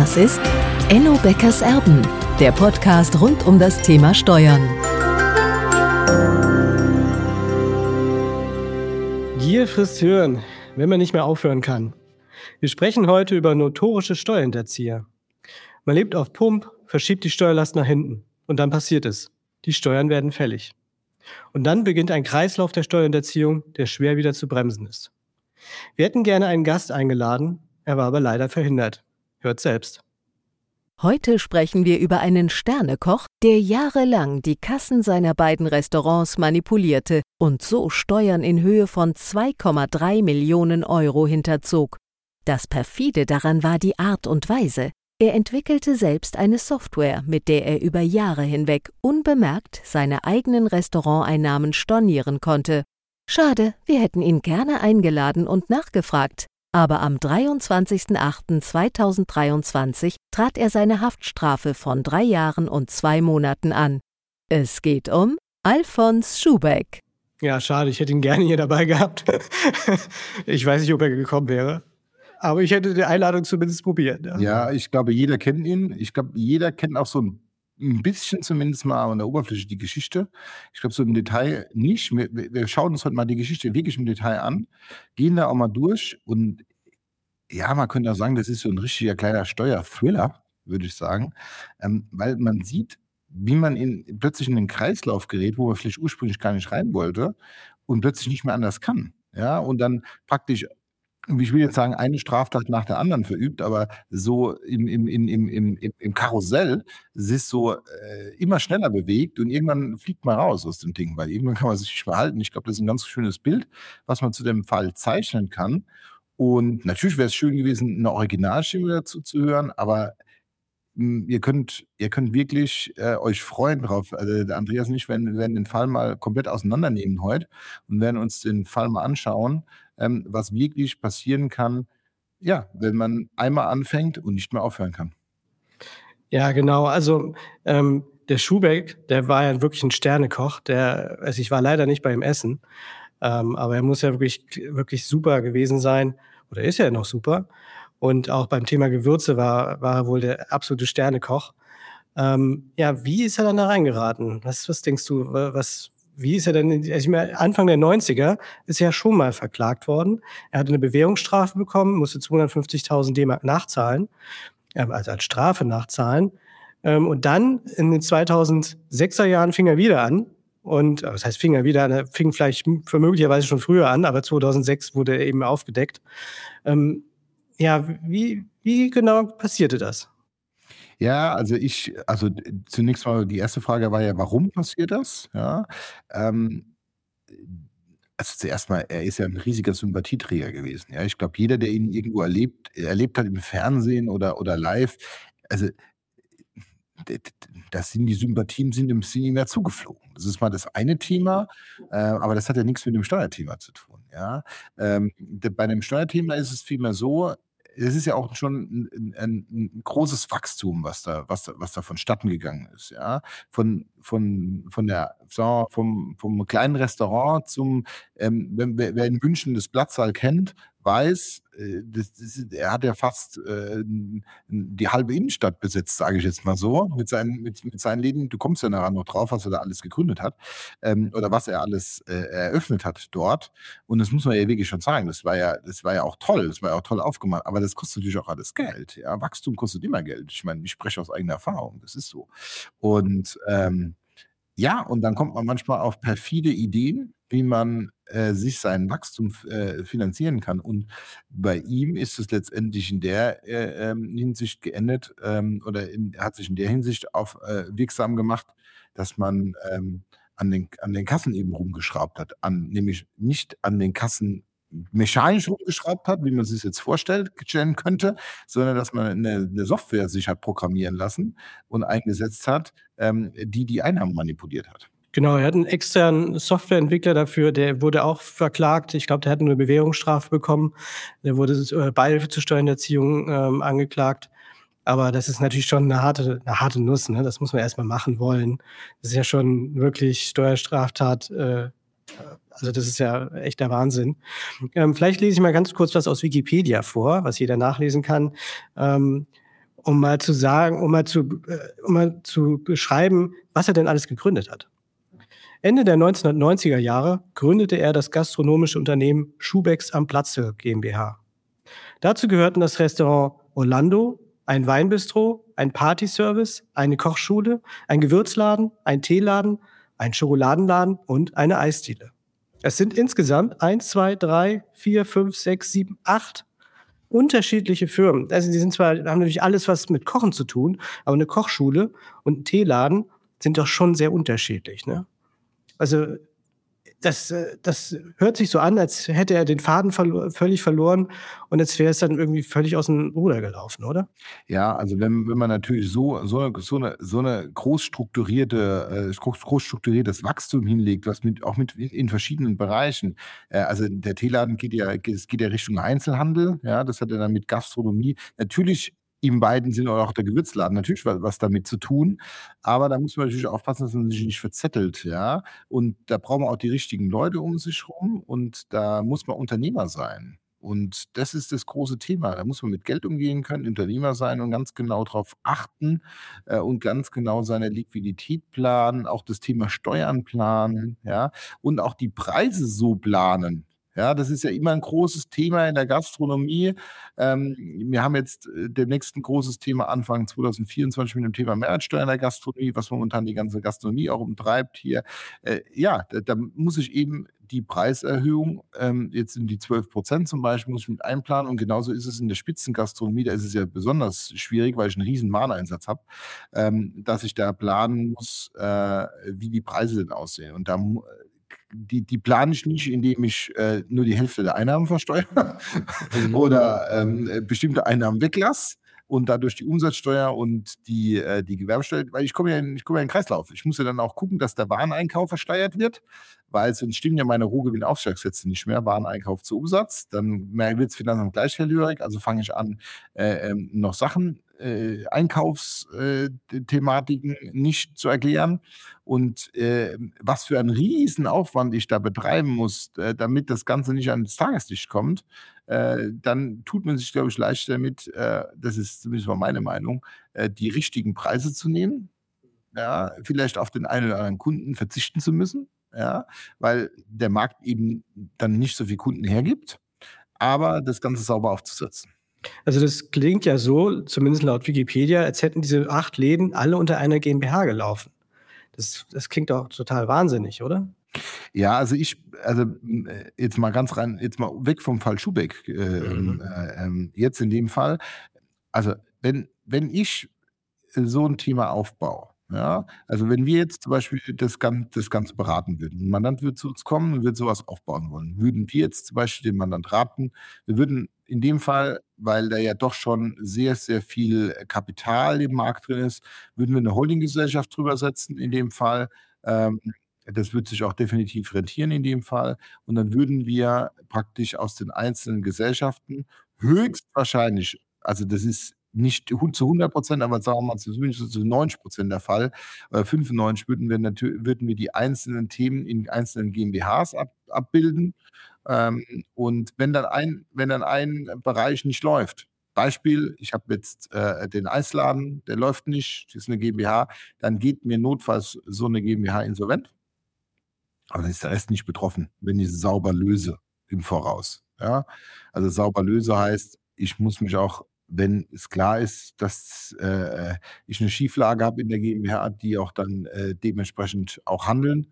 Das ist Enno Beckers Erben, der Podcast rund um das Thema Steuern. Gier frisst Hirn, wenn man nicht mehr aufhören kann. Wir sprechen heute über notorische Steuerhinterzieher. Man lebt auf Pump, verschiebt die Steuerlast nach hinten und dann passiert es. Die Steuern werden fällig. Und dann beginnt ein Kreislauf der Steuerhinterziehung, der schwer wieder zu bremsen ist. Wir hätten gerne einen Gast eingeladen, er war aber leider verhindert. Hört selbst. Heute sprechen wir über einen Sternekoch, der jahrelang die Kassen seiner beiden Restaurants manipulierte und so Steuern in Höhe von 2,3 Millionen Euro hinterzog. Das perfide daran war die Art und Weise. Er entwickelte selbst eine Software, mit der er über Jahre hinweg unbemerkt seine eigenen Restauranteinnahmen stornieren konnte. Schade, wir hätten ihn gerne eingeladen und nachgefragt, aber am 23.08.2023 trat er seine Haftstrafe von drei Jahren und zwei Monaten an. Es geht um Alfons Schubeck. Ja, schade, ich hätte ihn gerne hier dabei gehabt. ich weiß nicht, ob er gekommen wäre. Aber ich hätte die Einladung zumindest probiert. Ja, ja ich glaube, jeder kennt ihn. Ich glaube, jeder kennt auch so ein ein bisschen zumindest mal an der Oberfläche die Geschichte. Ich glaube, so im Detail nicht. Wir, wir, schauen uns heute mal die Geschichte wirklich im Detail an, gehen da auch mal durch und ja, man könnte auch sagen, das ist so ein richtiger kleiner Steuerthriller, würde ich sagen, ähm, weil man sieht, wie man in, plötzlich in den Kreislauf gerät, wo man vielleicht ursprünglich gar nicht rein wollte und plötzlich nicht mehr anders kann. Ja, und dann praktisch ich will jetzt sagen, eine Straftat nach der anderen verübt, aber so im, im, im, im, im, im Karussell sich so äh, immer schneller bewegt und irgendwann fliegt man raus aus dem Ding, weil irgendwann kann man sich nicht behalten. Ich glaube, das ist ein ganz schönes Bild, was man zu dem Fall zeichnen kann. Und natürlich wäre es schön gewesen, eine Originalstimme dazu zu hören, aber hm, ihr könnt, ihr könnt wirklich äh, euch freuen drauf. Also der Andreas und ich werden, werden den Fall mal komplett auseinandernehmen heute und werden uns den Fall mal anschauen ähm, was wirklich passieren kann, ja, wenn man einmal anfängt und nicht mehr aufhören kann. Ja, genau. Also ähm, der Schubeck, der war ja wirklich ein Sternekoch. Der, also ich war leider nicht bei ihm essen, ähm, aber er muss ja wirklich, wirklich super gewesen sein. Oder ist ja noch super. Und auch beim Thema Gewürze war, war er wohl der absolute Sternekoch. Ähm, ja, wie ist er dann da reingeraten? Was, was denkst du, was, wie ist er denn, also Anfang der 90er ist er ja schon mal verklagt worden. Er hatte eine Bewährungsstrafe bekommen, musste 250.000 D-Mark nachzahlen, also als Strafe nachzahlen. Ähm, und dann in den 2006er Jahren fing er wieder an. Und das heißt, fing er wieder an, er fing vielleicht möglicherweise schon früher an, aber 2006 wurde er eben aufgedeckt. Ähm, ja, wie, wie genau passierte das? Ja, also ich also zunächst mal die erste Frage war ja, warum passiert das? Ja, ähm, also zuerst mal, er ist ja ein riesiger Sympathieträger gewesen. Ja, ich glaube, jeder, der ihn irgendwo erlebt erlebt hat im Fernsehen oder oder live, also das sind die Sympathien sind sind ihm ja zugeflogen. Das ist mal das eine Thema, äh, aber das hat ja nichts mit dem Steuerthema zu tun, ja? Ähm, bei dem Steuerthema ist es vielmehr so es ist ja auch schon ein, ein, ein, großes Wachstum, was da, was da, was da vonstatten gegangen ist, ja. Von, von, von der, vom, vom kleinen Restaurant zum, ähm, wer, wer in München das Platzsaal kennt, weiß, äh, das, das, er hat ja fast äh, die halbe Innenstadt besetzt, sage ich jetzt mal so, mit seinen, mit, mit seinen Läden. Du kommst ja nachher noch drauf, was er da alles gegründet hat ähm, oder was er alles äh, eröffnet hat dort. Und das muss man ja wirklich schon sagen. Das war ja, das war ja auch toll, das war ja auch toll aufgemacht. Aber das kostet natürlich auch alles Geld. Ja, Wachstum kostet immer Geld. Ich meine, ich spreche aus eigener Erfahrung. Das ist so. Und ähm, ja, und dann kommt man manchmal auf perfide Ideen, wie man äh, sich sein Wachstum äh, finanzieren kann. Und bei ihm ist es letztendlich in der äh, ähm, Hinsicht geendet ähm, oder in, hat sich in der Hinsicht auf äh, wirksam gemacht, dass man ähm, an, den, an den Kassen eben rumgeschraubt hat, an, nämlich nicht an den Kassen mechanisch rumgeschraubt hat, wie man sich jetzt vorstellt, stellen könnte, sondern dass man eine, eine, Software sich hat programmieren lassen und eingesetzt hat, ähm, die die Einnahmen manipuliert hat. Genau, er hat einen externen Softwareentwickler dafür, der wurde auch verklagt. Ich glaube, der hat eine Bewährungsstrafe bekommen. Der wurde äh, Beihilfe zur Steuerhinterziehung ähm, angeklagt. Aber das ist natürlich schon eine harte, eine harte Nuss. Ne? Das muss man erstmal machen wollen. Das ist ja schon wirklich Steuerstraftat. Äh, also das ist ja echt der Wahnsinn. Ähm, vielleicht lese ich mal ganz kurz was aus Wikipedia vor, was jeder nachlesen kann. Ähm, um mal zu sagen, um mal zu, äh, um mal zu beschreiben, was er denn alles gegründet hat. Ende der 1990er Jahre gründete er das gastronomische Unternehmen Schubecks am Platze GmbH. Dazu gehörten das Restaurant Orlando, ein Weinbistro, ein Partyservice, eine Kochschule, ein Gewürzladen, ein Teeladen, ein Schokoladenladen und eine Eisdiele. Es sind insgesamt eins, zwei, drei, vier, fünf, sechs, sieben, acht unterschiedliche Firmen. Also die sind zwar, haben natürlich alles was mit Kochen zu tun, aber eine Kochschule und ein Teeladen sind doch schon sehr unterschiedlich. Ne? Also das, äh, das hört sich so an, als hätte er den Faden verlo völlig verloren und als wäre es dann irgendwie völlig aus dem Ruder gelaufen, oder? Ja, also wenn, wenn man natürlich so, so, so eine, so eine groß strukturierte, äh, groß, groß strukturiertes Wachstum hinlegt, was mit, auch mit in verschiedenen Bereichen, äh, also der Teeladen geht ja, es geht ja Richtung Einzelhandel, ja, das hat er dann mit Gastronomie. Natürlich im beiden Sinne auch der Gewürzladen natürlich was, was damit zu tun. Aber da muss man natürlich aufpassen, dass man sich nicht verzettelt, ja. Und da braucht man auch die richtigen Leute um sich rum und da muss man Unternehmer sein. Und das ist das große Thema. Da muss man mit Geld umgehen können, Unternehmer sein und ganz genau darauf achten äh, und ganz genau seine Liquidität planen, auch das Thema Steuern planen, ja, und auch die Preise so planen, ja, das ist ja immer ein großes Thema in der Gastronomie. Ähm, wir haben jetzt äh, demnächst ein großes Thema Anfang 2024 mit dem Thema Mehrwertsteuer in der Gastronomie, was momentan die ganze Gastronomie auch umtreibt hier. Äh, ja, da, da, muss ich eben die Preiserhöhung, ähm, jetzt in die 12 Prozent zum Beispiel, muss ich mit einplanen. Und genauso ist es in der Spitzengastronomie. Da ist es ja besonders schwierig, weil ich einen riesen Mahneinsatz habe, ähm, dass ich da planen muss, äh, wie die Preise denn aussehen. Und da die, die plane ich nicht, indem ich äh, nur die Hälfte der Einnahmen versteuere mhm. oder ähm, äh, bestimmte Einnahmen weglasse und dadurch die Umsatzsteuer und die, äh, die Gewerbesteuer, weil ich komme ja, in, ich komme ja in den Kreislauf. Ich muss ja dann auch gucken, dass der Wareneinkauf versteuert wird, weil sonst stimmen ja meine Rohgewinnaufschlagssätze nicht mehr, Wareneinkauf zu Umsatz. Dann wird es Finanzamt gleich hellhörig, also fange ich an, äh, ähm, noch Sachen äh, Einkaufsthematiken äh, nicht zu erklären. Und äh, was für einen Riesenaufwand ich da betreiben muss, äh, damit das Ganze nicht ans Tageslicht kommt, äh, dann tut man sich, glaube ich, leichter damit, äh, das ist zumindest mal meine Meinung, die richtigen Preise zu nehmen, ja, vielleicht auf den einen oder anderen Kunden verzichten zu müssen, ja, weil der Markt eben dann nicht so viele Kunden hergibt, aber das Ganze sauber aufzusetzen. Also das klingt ja so, zumindest laut Wikipedia, als hätten diese acht Läden alle unter einer GmbH gelaufen. Das, das klingt doch total wahnsinnig, oder? Ja, also ich, also äh, jetzt mal ganz rein, jetzt mal weg vom Fall Schubeck, äh, mhm. äh, äh, jetzt in dem Fall. Also wenn, wenn ich so ein Thema aufbaue, ja, also wenn wir jetzt zum Beispiel das, Ganze, das Ganze beraten würden, ein Mandant würde zu uns kommen und würde sowas aufbauen wollen, würden wir jetzt zum Beispiel den Mandant raten, wir würden in dem Fall, weil da ja doch schon sehr, sehr viel Kapital im Markt drin ist, würden wir eine Holdinggesellschaft drüber setzen in dem Fall. Ähm, das wird sich auch definitiv rentieren in dem Fall. Und dann würden wir praktisch aus den einzelnen Gesellschaften höchstwahrscheinlich, also das ist nicht zu 100 Prozent, aber sagen wir mal zumindest zu 90 Prozent der Fall, äh, 95 würden wir, natürlich, würden wir die einzelnen Themen in einzelnen GmbHs ab, abbilden. Ähm, und wenn dann, ein, wenn dann ein Bereich nicht läuft, Beispiel, ich habe jetzt äh, den Eisladen, der läuft nicht, das ist eine GmbH, dann geht mir notfalls so eine GmbH insolvent. Aber dann ist der Rest nicht betroffen, wenn ich sauber löse im Voraus. Ja? Also sauber löse heißt, ich muss mich auch wenn es klar ist, dass äh, ich eine Schieflage habe in der GmbH, die auch dann äh, dementsprechend auch handeln.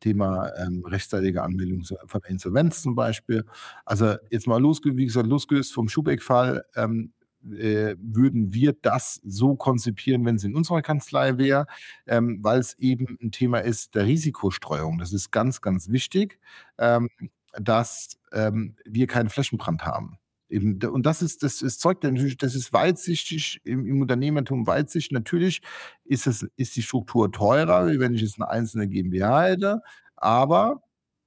Thema ähm, rechtzeitige Anmeldung von Insolvenz zum Beispiel. Also jetzt mal losgelöst, wie gesagt, losgelöst vom Schubeck-Fall, ähm, äh, würden wir das so konzipieren, wenn es in unserer Kanzlei wäre, ähm, weil es eben ein Thema ist der Risikostreuung. Das ist ganz, ganz wichtig, ähm, dass ähm, wir keinen Flächenbrand haben. Und das ist, das, das zeugt natürlich, das ist weitsichtig im, im Unternehmertum weitsichtig. Natürlich ist es, ist die Struktur teurer, wenn ich jetzt eine einzelne GmbH hätte, aber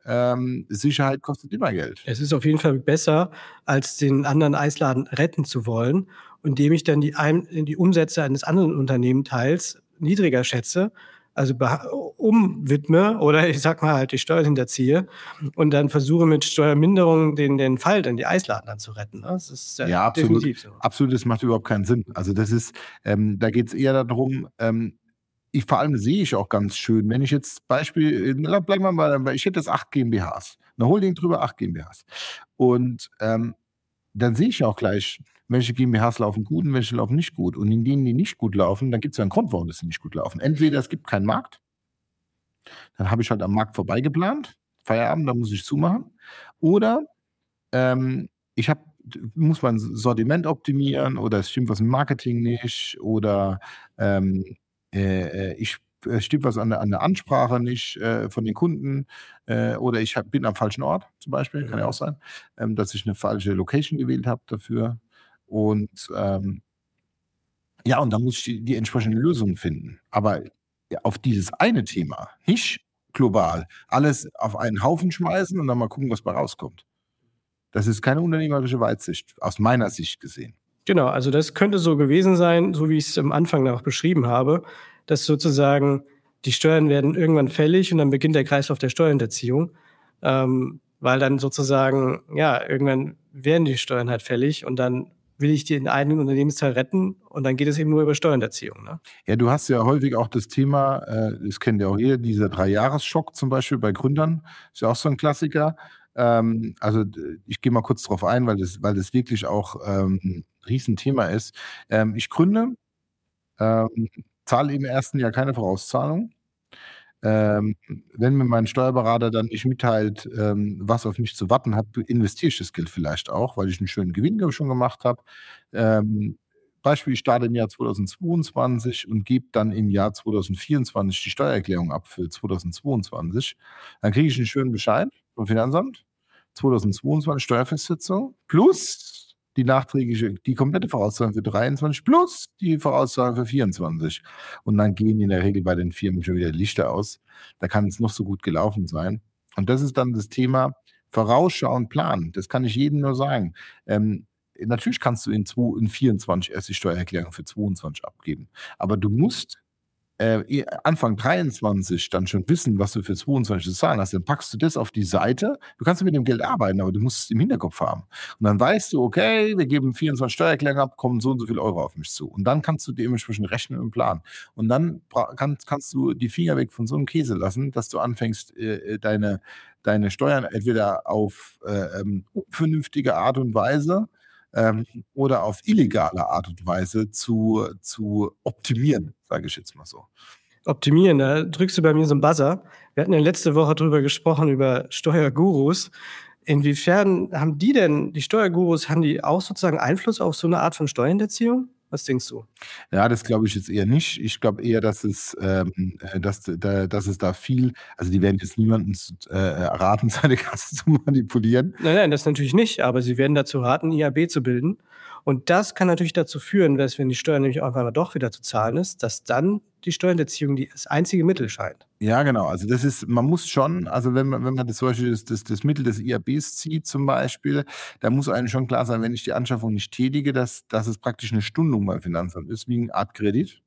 ähm, Sicherheit kostet immer Geld. Es ist auf jeden Fall besser, als den anderen Eisladen retten zu wollen, indem ich dann die, die Umsätze eines anderen Unternehmenteils niedriger schätze, also umwidme oder ich sag mal halt die Steuern hinterziehe und dann versuche mit Steuerminderung den, den Fall in die Eisladen dann zu retten. Ne? Das ist ja, ja absolut, so. absolut, das macht überhaupt keinen Sinn. Also das ist, ähm, da geht es eher darum, ähm, ich vor allem sehe ich auch ganz schön, wenn ich jetzt Beispiel, äh, bleiben wir mal, ich hätte jetzt acht GmbHs, eine Holding drüber, acht GmbHs. Und ähm, dann sehe ich auch gleich, welche GmbHs laufen gut und welche laufen nicht gut. Und in denen, die nicht gut laufen, dann gibt es ja einen Grund, warum sie nicht gut laufen. Entweder es gibt keinen Markt, dann habe ich halt am Markt vorbeigeplant, Feierabend, da muss ich zumachen. Oder ähm, ich habe muss mein Sortiment optimieren oder es stimmt was im Marketing nicht oder ähm, äh, ich äh, stimmt was an der, an der Ansprache nicht äh, von den Kunden äh, oder ich hab, bin am falschen Ort zum Beispiel, kann ja auch sein, ähm, dass ich eine falsche Location gewählt habe dafür. Und ähm, ja, und dann muss ich die, die entsprechende Lösung finden. Aber auf dieses eine Thema, nicht global, alles auf einen Haufen schmeißen und dann mal gucken, was bei rauskommt. Das ist keine unternehmerische Weitsicht, aus meiner Sicht gesehen. Genau, also das könnte so gewesen sein, so wie ich es am Anfang noch beschrieben habe, dass sozusagen die Steuern werden irgendwann fällig und dann beginnt der Kreislauf der Steuerhinterziehung, ähm, weil dann sozusagen, ja, irgendwann werden die Steuern halt fällig und dann will ich den einen Unternehmensteil retten und dann geht es eben nur über Steuerhinterziehung. Ne? Ja, du hast ja häufig auch das Thema, äh, das kennt ihr auch hier, dieser Dreijahresschock zum Beispiel bei Gründern, ist ja auch so ein Klassiker. Ähm, also ich gehe mal kurz drauf ein, weil das, weil das wirklich auch ähm, ein Riesenthema ist. Ähm, ich gründe, ähm, zahle im ersten Jahr keine Vorauszahlung. Ähm, wenn mir mein Steuerberater dann nicht mitteilt, ähm, was auf mich zu warten hat, investiere ich das Geld vielleicht auch, weil ich einen schönen Gewinn schon gemacht habe. Ähm, Beispiel, ich starte im Jahr 2022 und gebe dann im Jahr 2024 die Steuererklärung ab für 2022. Dann kriege ich einen schönen Bescheid vom Finanzamt. 2022 Steuerfestsetzung plus die nachträgliche, die komplette Vorauszahlung für 23 plus die Vorauszahlung für 24. Und dann gehen in der Regel bei den Firmen schon wieder Lichter aus. Da kann es noch so gut gelaufen sein. Und das ist dann das Thema Vorausschauen, planen. Das kann ich jedem nur sagen. Ähm, natürlich kannst du in, zwei, in 24 erst die Steuererklärung für 22 abgeben. Aber du musst äh, Anfang 23 dann schon wissen, was du für 22 zu zahlen hast, dann packst du das auf die Seite. Du kannst mit dem Geld arbeiten, aber du musst es im Hinterkopf haben. Und dann weißt du, okay, wir geben 24 Steuererklärungen ab, kommen so und so viel Euro auf mich zu. Und dann kannst du dementsprechend rechnen und planen. Und dann kann, kannst du die Finger weg von so einem Käse lassen, dass du anfängst, äh, äh deine, deine Steuern entweder auf äh, ähm, vernünftige Art und Weise ähm, oder auf illegale Art und Weise zu, zu optimieren, sage ich jetzt mal so. Optimieren, da drückst du bei mir so einen Buzzer. Wir hatten ja letzte Woche darüber gesprochen, über Steuergurus. Inwiefern haben die denn, die Steuergurus, haben die auch sozusagen Einfluss auf so eine Art von Steuerhinterziehung? Was denkst du? Ja, das glaube ich jetzt eher nicht. Ich glaube eher, dass es, ähm, äh, dass, da, dass es da viel, also die werden jetzt niemanden äh, raten, seine Kasse zu manipulieren. Nein, nein, das natürlich nicht, aber sie werden dazu raten, IAB zu bilden. Und das kann natürlich dazu führen, dass wenn die Steuer nämlich auf einmal doch wieder zu zahlen ist, dass dann die Steuerhinterziehung das einzige Mittel scheint. Ja, genau. Also das ist, man muss schon, also wenn man, wenn man das zum Beispiel das, das, das Mittel des IABs zieht zum Beispiel, da muss einem schon klar sein, wenn ich die Anschaffung nicht tätige, dass, dass es praktisch eine Stundung beim Finanzamt ist, wie eine Art Kredit.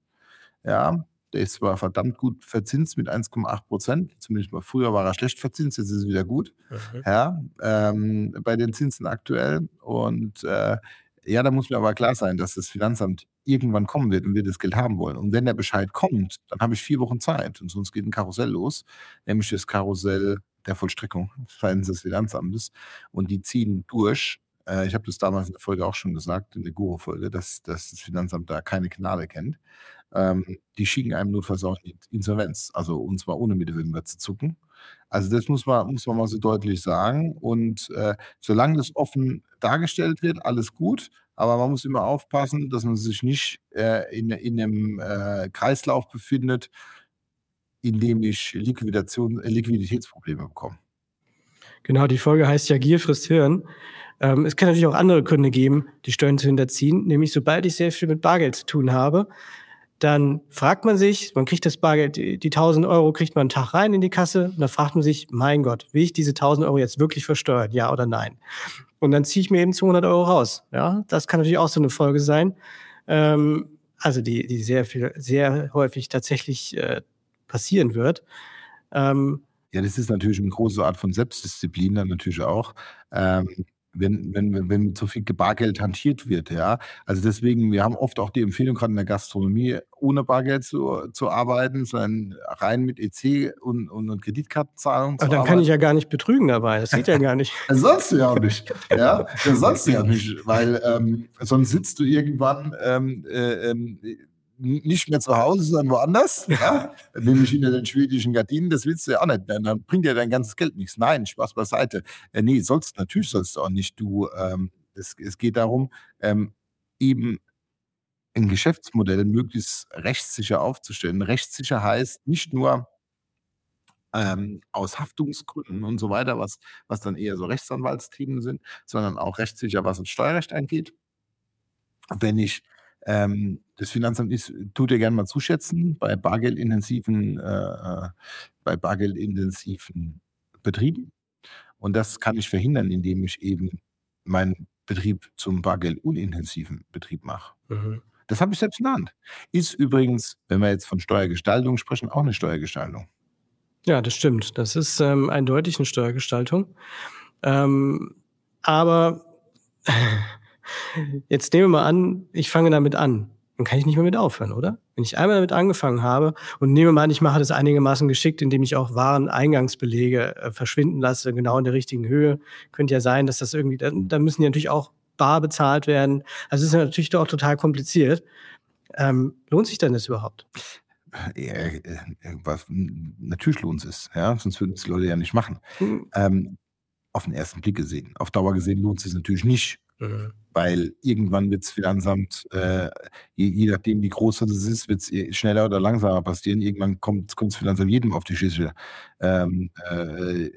Ja, der ist zwar verdammt gut verzinst mit 1,8 Prozent. Zumindest mal früher war er schlecht verzinst, jetzt ist es wieder gut. Mhm. Ja, ähm, bei den Zinsen aktuell. Und äh, ja, da muss mir aber klar sein, dass das Finanzamt irgendwann kommen wird und wir das Geld haben wollen. Und wenn der Bescheid kommt, dann habe ich vier Wochen Zeit und sonst geht ein Karussell los, nämlich das Karussell der Vollstreckung seitens des Finanzamtes. Und die ziehen durch. Äh, ich habe das damals in der Folge auch schon gesagt, in der Guru-Folge, dass, dass das Finanzamt da keine Gnade kennt. Ähm, die schicken einem notfalls auch in Insolvenz. Also und zwar ohne mit den zu zucken. Also das muss man, muss man mal so deutlich sagen. Und äh, solange das offen dargestellt wird, alles gut. Aber man muss immer aufpassen, dass man sich nicht äh, in, in einem äh, Kreislauf befindet, in dem ich Liquidation, äh, Liquiditätsprobleme bekomme. Genau, die Folge heißt ja Gier frisst Hirn. Ähm, es kann natürlich auch andere Gründe geben, die Steuern zu hinterziehen. Nämlich sobald ich sehr viel mit Bargeld zu tun habe, dann fragt man sich, man kriegt das Bargeld, die, die 1000 Euro kriegt man einen Tag rein in die Kasse und dann fragt man sich, mein Gott, will ich diese 1000 Euro jetzt wirklich versteuern, ja oder nein? Und dann ziehe ich mir eben 200 Euro raus. Ja, das kann natürlich auch so eine Folge sein. Ähm, also die, die sehr viel, sehr häufig tatsächlich äh, passieren wird. Ähm, ja, das ist natürlich eine große Art von Selbstdisziplin dann natürlich auch. Ähm, wenn, wenn, wenn so viel Bargeld hantiert wird, ja. Also deswegen, wir haben oft auch die Empfehlung, gerade in der Gastronomie, ohne Bargeld zu, zu arbeiten, sondern rein mit EC und, und, und Kreditkartenzahlung Aber dann arbeiten. kann ich ja gar nicht betrügen dabei, das geht ja gar nicht. sonst ja auch nicht, ja. sonst ja nicht, weil ähm, sonst sitzt du irgendwann ähm, äh, ähm, nicht mehr zu Hause, sondern woanders, ja? nämlich hinter den schwedischen Gardinen, das willst du ja auch nicht. Dann bringt dir dein ganzes Geld nichts. Nein, Spaß beiseite. Äh, nee, sollst, natürlich sollst du auch nicht. Du, ähm, es, es geht darum, ähm, eben ein Geschäftsmodell möglichst rechtssicher aufzustellen. Rechtssicher heißt nicht nur ähm, aus Haftungsgründen und so weiter, was, was dann eher so Rechtsanwaltsthemen sind, sondern auch rechtssicher, was das Steuerrecht angeht. Wenn ich ähm, das Finanzamt ist, tut ihr gerne mal zuschätzen bei bargeldintensiven, äh, bei bargeldintensiven Betrieben. Und das kann ich verhindern, indem ich eben meinen Betrieb zum bargeldunintensiven Betrieb mache. Mhm. Das habe ich selbst Hand. Ist übrigens, wenn wir jetzt von Steuergestaltung sprechen, auch eine Steuergestaltung. Ja, das stimmt. Das ist ähm, eindeutig eine Steuergestaltung. Ähm, aber Jetzt nehmen wir mal an, ich fange damit an. Dann kann ich nicht mehr mit aufhören, oder? Wenn ich einmal damit angefangen habe und nehme mal an, ich mache das einigermaßen geschickt, indem ich auch Wareneingangsbelege äh, verschwinden lasse, genau in der richtigen Höhe, könnte ja sein, dass das irgendwie, da, da müssen die natürlich auch bar bezahlt werden. Also es ist natürlich doch total kompliziert. Ähm, lohnt sich denn das überhaupt? Ja, äh, was, natürlich lohnt es, ja, sonst würden es die Leute ja nicht machen. Mhm. Ähm, auf den ersten Blick gesehen. Auf Dauer gesehen lohnt es sich natürlich nicht. Mhm. Weil irgendwann wird es Finanzamt, äh, je, je, nachdem wie groß das ist, wird es schneller oder langsamer passieren. Irgendwann kommt das Finanzamt jedem auf die Schüssel, ähm, äh,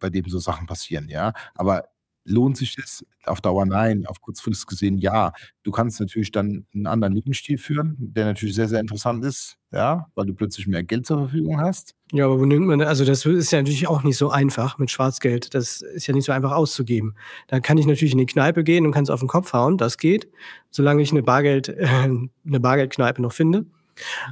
bei dem so Sachen passieren, ja. Aber lohnt sich das auf Dauer? Nein, auf kurzfristig gesehen ja. Du kannst natürlich dann einen anderen Lebensstil führen, der natürlich sehr, sehr interessant ist, ja, weil du plötzlich mehr Geld zur Verfügung hast. Ja, aber wo nimmt man, also das ist ja natürlich auch nicht so einfach mit Schwarzgeld. Das ist ja nicht so einfach auszugeben. Da kann ich natürlich in die Kneipe gehen und kann es auf den Kopf hauen, das geht, solange ich eine Bargeld, äh, eine Bargeldkneipe noch finde.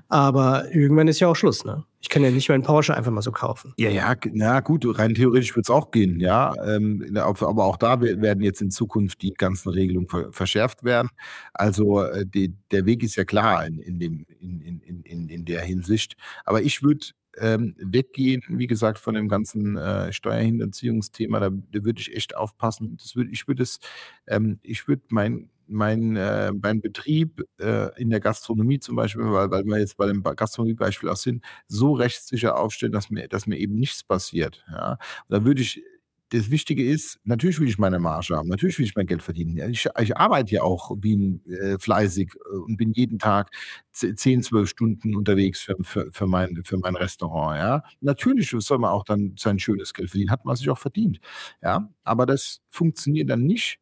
Aber irgendwann ist ja auch Schluss, ne? Ich kann ja nicht meinen Porsche einfach mal so kaufen. Ja, ja, na gut, rein theoretisch wird es auch gehen, ja. Ähm, aber auch da werden jetzt in Zukunft die ganzen Regelungen verschärft werden. Also äh, die, der Weg ist ja klar in, in, dem, in, in, in, der Hinsicht. Aber ich würde ähm, weggehen, wie gesagt, von dem ganzen äh, Steuerhinterziehungsthema, da, da würde ich echt aufpassen. Das würd, ich würde es, ähm, ich mein mein, äh, mein Betrieb äh, in der Gastronomie zum Beispiel, weil, weil wir jetzt bei dem Gastronomiebeispiel auch sind, so rechtssicher aufstellen, dass mir, dass mir eben nichts passiert. Ja? Da würde ich das Wichtige ist, natürlich will ich meine Marge haben, natürlich will ich mein Geld verdienen. Ich, ich arbeite ja auch wie ein, äh, fleißig äh, und bin jeden Tag 10, 12 Stunden unterwegs für, für, für, mein, für mein Restaurant. Ja? Natürlich soll man auch dann sein schönes Geld verdienen, hat man sich auch verdient. Ja? Aber das funktioniert dann nicht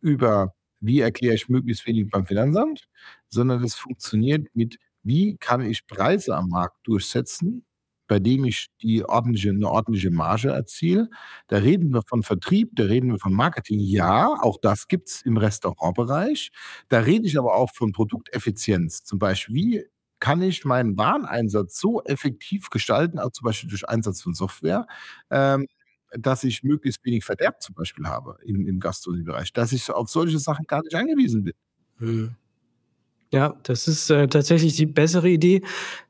über wie erkläre ich möglichst wenig beim Finanzamt, sondern es funktioniert mit, wie kann ich Preise am Markt durchsetzen, bei dem ich die ordentliche, eine ordentliche Marge erziele. Da reden wir von Vertrieb, da reden wir von Marketing. Ja, auch das gibt es im Restaurantbereich. Da rede ich aber auch von Produkteffizienz. Zum Beispiel, wie kann ich meinen Wareneinsatz so effektiv gestalten, auch zum Beispiel durch Einsatz von Software, ähm, dass ich möglichst wenig Verderb zum Beispiel habe im, im Gastronomiebereich, dass ich auf solche Sachen gar nicht angewiesen bin. Hm. Ja, das ist äh, tatsächlich die bessere Idee.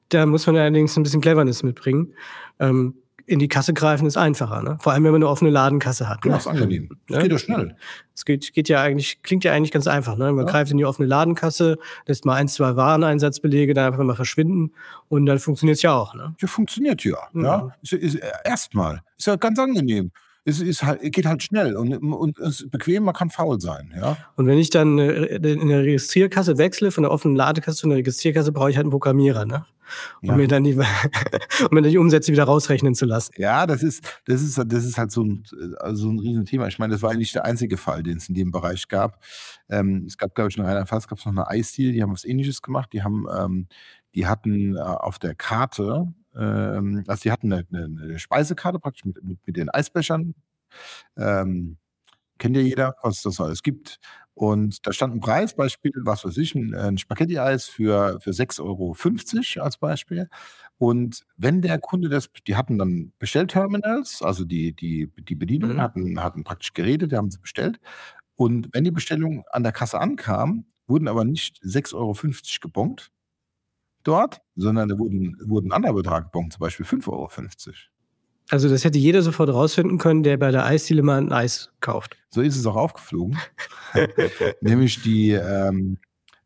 Da muss man allerdings ein bisschen Cleverness mitbringen. Ähm, in die Kasse greifen ist einfacher, ne? Vor allem, wenn man eine offene Ladenkasse hat. Ne? Genau, ist angenehm. Das ja? geht ja schnell. Es geht, geht ja eigentlich, klingt ja eigentlich ganz einfach, ne? Man ja. greift in die offene Ladenkasse, lässt mal ein, zwei Wareneinsatzbelege dann einfach mal verschwinden und dann funktioniert es ja auch, ne? Ja, funktioniert ja. Mhm. ja? Ist, ist, erstmal. Ist ja ganz angenehm es ist halt, geht halt schnell und, und es ist bequem, man kann faul sein. Ja? Und wenn ich dann äh, in der Registrierkasse wechsle, von der offenen Ladekasse zu einer Registrierkasse, brauche ich halt einen Programmierer, ne? Um ja. mir dann die, um mir dann die Umsätze wieder rausrechnen zu lassen. Ja, das ist, das ist, das ist halt so ein, also ein Riesenthema. Ich meine, das war eigentlich der einzige Fall, den es in dem Bereich gab. Ähm, es gab, glaube ich, in Rheinland-Pfalz gab es noch eine Eisdeal, die haben was ähnliches gemacht. Die haben, ähm, die hatten äh, auf der Karte ähm, also die hatten eine, eine, Speisekarte praktisch mit, mit, mit den Eisbechern. Ähm, Kennt ja jeder, was das alles gibt. Und da stand ein Preisbeispiel, was weiß ich, ein, ein Spaghetti-Eis für, für 6,50 Euro als Beispiel. Und wenn der Kunde das, die hatten dann Bestellterminals, also die, die, die Bedienung Mhm. hatten, hatten praktisch Geräte, die haben sie bestellt. Und wenn die Bestellung an der Kasse ankam, wurden aber nicht 6,50 Euro gebongt dort, sondern da wurden, wurden ein anderer Betrag gebongt, zum Beispiel 5,50 Euro. Also das hätte jeder sofort rausfinden können, der bei der Eisdiele mal ein Eis kauft. So ist es auch aufgeflogen. Nämlich die, ähm,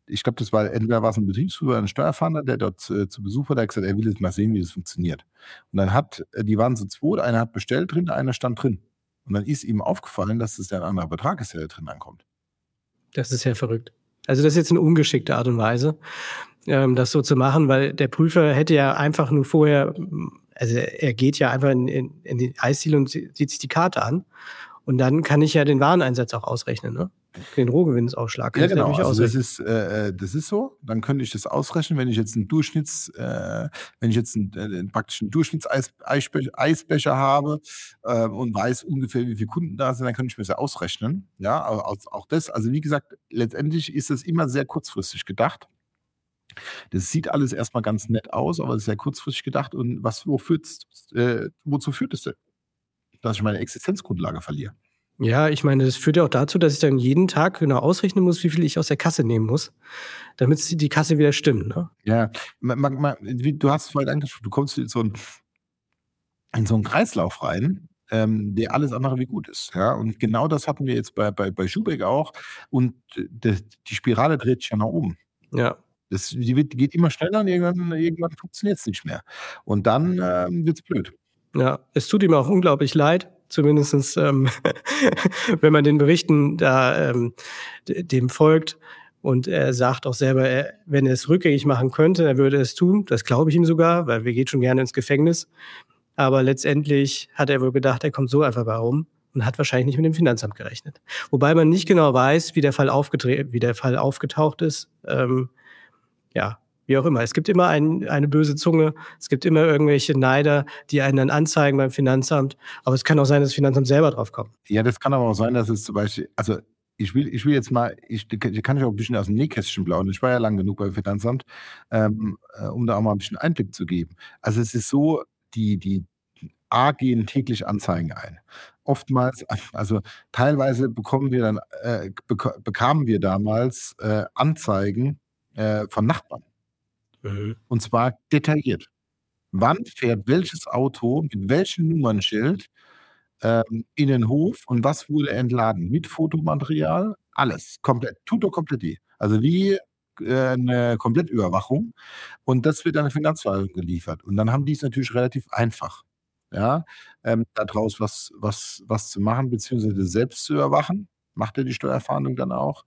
ich glaube, das war entweder war es ein Betriebsführer, ein Steuerfahnder, der dort äh, zu Besuch war, der hat gesagt, er will jetzt mal sehen, wie das funktioniert. Und dann hat, äh, die waren so zwei, einer hat bestellt drin, einer stand drin. Und dann ist ihm aufgefallen, dass das ja ein anderer Betrag ist, der da drin ankommt. Das ist ja verrückt. Also das ist jetzt eine ungeschickte Art und Weise, ähm, das so zu machen, weil der Prüfer hätte ja einfach nur vorher, also er geht ja einfach in, in, in die Eisdiele und sie- sieht sich die Karte an. Und dann kann ich ja den Wareneinsatz auch ausrechnen, ne? Den Rohgewinnsausschlag Ja, genau. Also das ist, äh, äh, das ist so. Dann könnte ich das ausrechnen, wenn ich jetzt einen Durchschnitts, äh, wenn ich jetzt einen, äh, praktisch einen Durchschnittseisbecher Eisbecher habe äh, und weiß ungefähr, wie viele Kunden da sind, dann könnte ich mir das ja ausrechnen. Ja, auch, auch das, also wie gesagt, letztendlich ist das immer sehr kurzfristig gedacht. Das sieht alles erstmal ganz nett aus, aber es ist sehr kurzfristig gedacht. Und was, wo führt's, äh, wozu führt es denn? Dass ich meine Existenzgrundlage verliere. Ja, ich meine, das führt ja auch dazu, dass ich dann jeden Tag genau ausrechnen muss, wie viel ich aus der Kasse nehmen muss, damit die Kasse wieder stimmt. Ne? Ja, ma, ma, ma, wie, du hast es vorhin angesprochen, du kommst in so, ein, in so einen Kreislauf rein, ähm, der alles andere wie gut ist. Ja, und genau das hatten wir jetzt bei, bei, bei Schubeck auch. Und äh, das, die Spirale dreht sich ja nach oben. Ja. Das, die, wird, geht immer schneller und irgendwann, irgendwann funktioniert es nicht mehr. Und dann ähm, wird es blöd. Ja, es tut ihm auch unglaublich leid, zumindestens ähm, wenn man den Berichten da ähm, dem folgt. Und er sagt auch selber, er, wenn er es rückgängig machen könnte, er würde es tun. Das glaube ich ihm sogar, weil wir geht schon gerne ins Gefängnis. Aber letztendlich hat er wohl gedacht, er kommt so einfach bei rum und hat wahrscheinlich nicht mit dem Finanzamt gerechnet. Wobei man nicht genau weiß, wie der Fall, aufgetre- wie der Fall aufgetaucht ist. Ähm, ja, wie auch immer. Es gibt immer ein, eine böse Zunge. Es gibt immer irgendwelche Neider, die einen dann anzeigen beim Finanzamt. Aber es kann auch sein, dass das Finanzamt selber drauf kommt. Ja, das kann aber auch sein, dass es zum Beispiel, also ich will, ich will jetzt mal, ich kann ich auch ein bisschen aus dem Nähkästchen plaudern. Ich war ja lang genug beim Finanzamt, ähm, äh, um da auch mal ein bisschen Einblick zu geben. Also es ist so, die, die A gehen täglich Anzeigen ein. Oftmals, also teilweise bekommen wir dann, äh, beka bekamen wir damals äh, Anzeigen äh, von Nachbarn. Und zwar detailliert. Wann fährt welches Auto mit welchem Nummernschild ähm, in den Hof und was wurde entladen? Mit Fotomaterial? Alles. Komplett. Tutto completi. Also wie äh, eine Komplettüberwachung. Und das wird an die Finanzverwaltung geliefert. Und dann haben die es natürlich relativ einfach. Ja, ähm, daraus was, was, was zu machen, beziehungsweise selbst zu überwachen. Macht er die Steuerfahndung dann auch.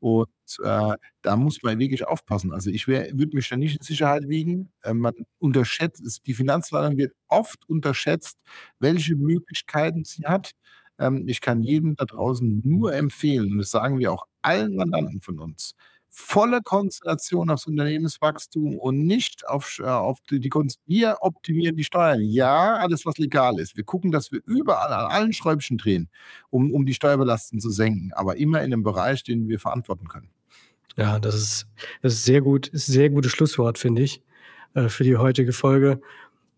Und äh, da muss man wirklich aufpassen. Also ich würde mich da nicht in Sicherheit wiegen. Äh, man unterschätzt, es- die Finanzverwaltung wird oft unterschätzt, welche Möglichkeiten sie hat. Ähm, ich kann jedem da draußen nur empfehlen, und das sagen wir auch allen Mandanten von uns, volle Konzentration aufs Unternehmenswachstum und nicht auf, äh, auf die, Kon- Wir optimieren die Steuern. Ja, alles, was legal ist. Wir gucken, dass wir überall an allen Schräubchen drehen, um, um die Steuerbelastung zu senken, aber immer in einem Bereich, den wir verantworten können. Ja, das ist, das ist sehr gut, ist sehr gutes Schlusswort, finde ich, äh, für die heutige Folge.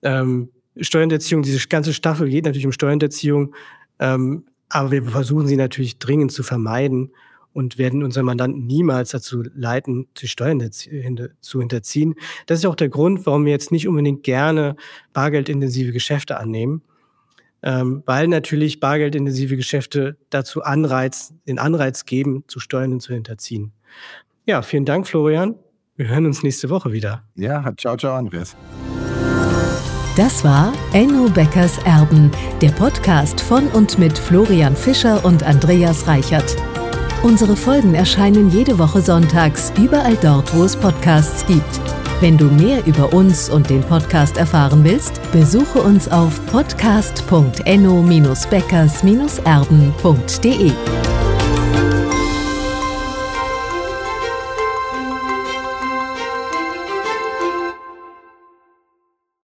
Ähm, Steuerhinterziehung, diese ganze Staffel geht natürlich um Steuerhinterziehung, ähm, aber wir versuchen sie natürlich dringend zu vermeiden und werden unseren Mandanten niemals dazu leiten, die Steuern zu hinterziehen. Das ist auch der Grund, warum wir jetzt nicht unbedingt gerne bargeldintensive Geschäfte annehmen, ähm, weil natürlich bargeldintensive Geschäfte dazu Anreiz, den Anreiz geben, zu Steuern zu hinterziehen. Ja, vielen Dank, Florian. Wir hören uns nächste Woche wieder. Ja, ciao, ciao, Andreas. Das war Enno Beckers Erben, der Podcast von und mit Florian Fischer und Andreas Reichert. Unsere Folgen erscheinen jede Woche sonntags überall dort, wo es Podcasts gibt. Wenn du mehr über uns und den Podcast erfahren willst, besuche uns auf podcast.enno-beckers-erben.de.